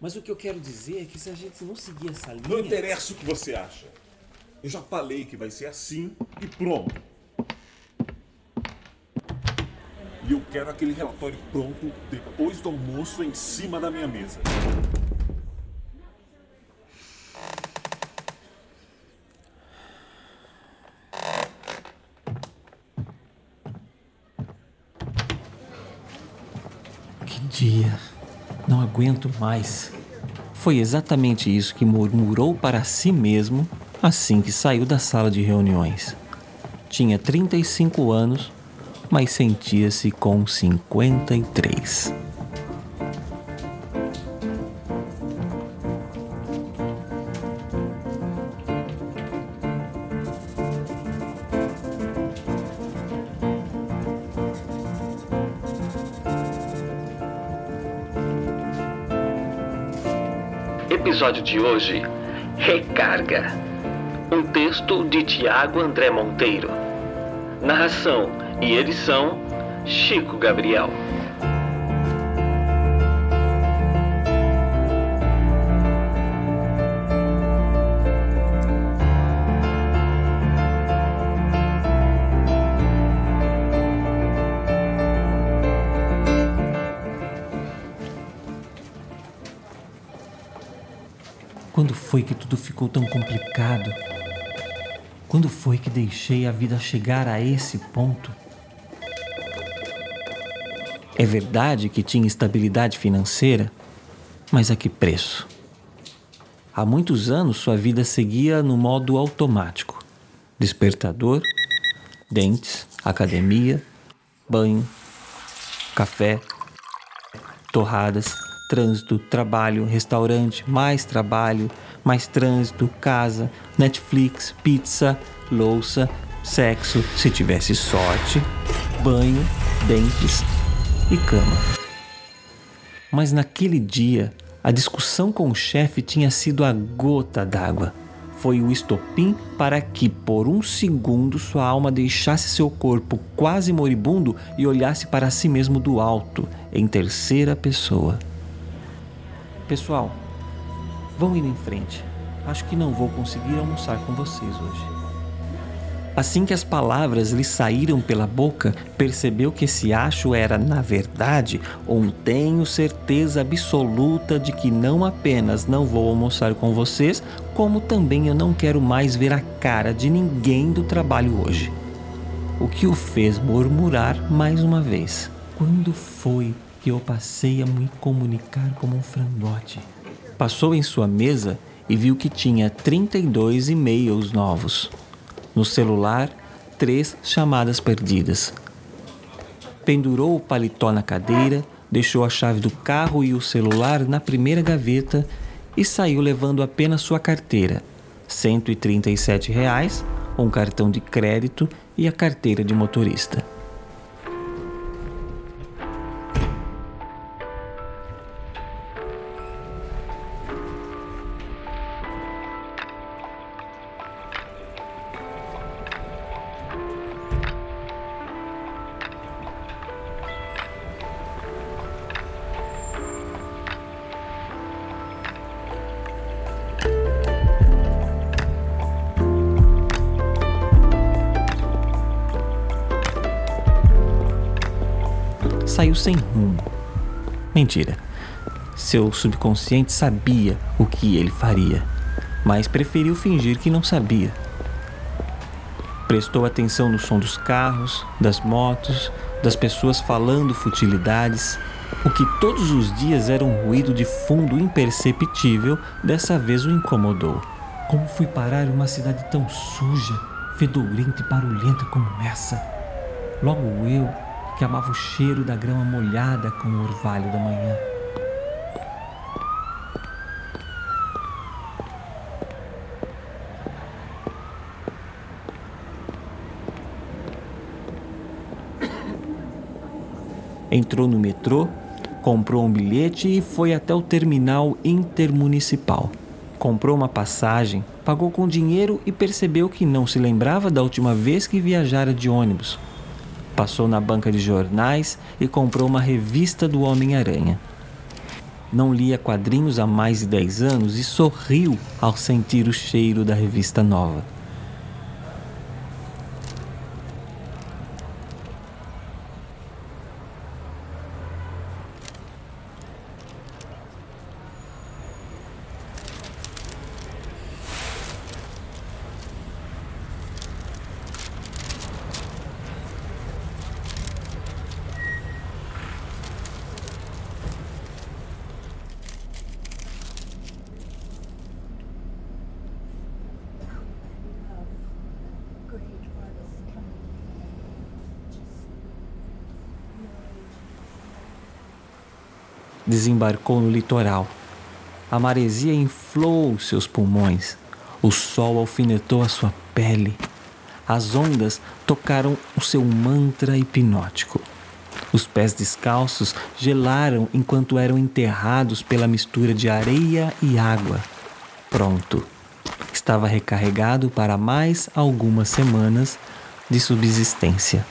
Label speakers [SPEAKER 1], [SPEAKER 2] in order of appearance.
[SPEAKER 1] Mas o que eu quero dizer é que se a gente não seguir essa linha.
[SPEAKER 2] Não interessa o que você acha. Eu já falei que vai ser assim e pronto. E eu quero aquele relatório pronto depois do almoço em cima da minha mesa.
[SPEAKER 1] Que dia. Não aguento mais. Foi exatamente isso que murmurou para si mesmo assim que saiu da sala de reuniões. Tinha 35 anos, mas sentia-se com 53.
[SPEAKER 3] Episódio de hoje: Recarga. Um texto de Tiago André Monteiro. Narração e edição: Chico Gabriel.
[SPEAKER 1] Foi que tudo ficou tão complicado? Quando foi que deixei a vida chegar a esse ponto? É verdade que tinha estabilidade financeira, mas a que preço? Há muitos anos sua vida seguia no modo automático: despertador, dentes, academia, banho, café, torradas, trânsito, trabalho, restaurante, mais trabalho, mais trânsito, casa, Netflix, pizza, louça, sexo, se tivesse sorte, banho, dentes e cama. Mas naquele dia, a discussão com o chefe tinha sido a gota d'água. Foi o estopim para que, por um segundo, sua alma deixasse seu corpo quase moribundo e olhasse para si mesmo do alto, em terceira pessoa. Pessoal, vão indo em frente. Acho que não vou conseguir almoçar com vocês hoje. Assim que as palavras lhe saíram pela boca, percebeu que esse acho era, na verdade, um tenho certeza absoluta de que não apenas não vou almoçar com vocês, como também eu não quero mais ver a cara de ninguém do trabalho hoje. O que o fez murmurar mais uma vez. Quando foi que eu passei a me comunicar como um frangote? Passou em sua mesa e viu que tinha 32 e-mails novos. No celular, três chamadas perdidas. Pendurou o paletó na cadeira, deixou a chave do carro e o celular na primeira gaveta e saiu levando apenas sua carteira, 137 reais, um cartão de crédito e a carteira de motorista. Saiu sem rumo. Mentira. Seu subconsciente sabia o que ele faria, mas preferiu fingir que não sabia. Prestou atenção no som dos carros, das motos, das pessoas falando futilidades. O que todos os dias era um ruído de fundo imperceptível, dessa vez o incomodou. Como fui parar em uma cidade tão suja, fedorenta e barulhenta como essa? Logo eu, que amava o cheiro da grama molhada com o orvalho da manhã. Entrou no metrô, comprou um bilhete e foi até o terminal intermunicipal. Comprou uma passagem, pagou com dinheiro e percebeu que não se lembrava da última vez que viajara de ônibus. Passou na banca de jornais e comprou uma revista do Homem-Aranha. Não lia quadrinhos há mais de 10 anos e sorriu ao sentir o cheiro da revista nova. Desembarcou no litoral. A maresia inflou seus pulmões. O sol alfinetou a sua pele. As ondas tocaram o seu mantra hipnótico. Os pés descalços gelaram enquanto eram enterrados pela mistura de areia e água. Pronto. Estava recarregado para mais algumas semanas de subsistência.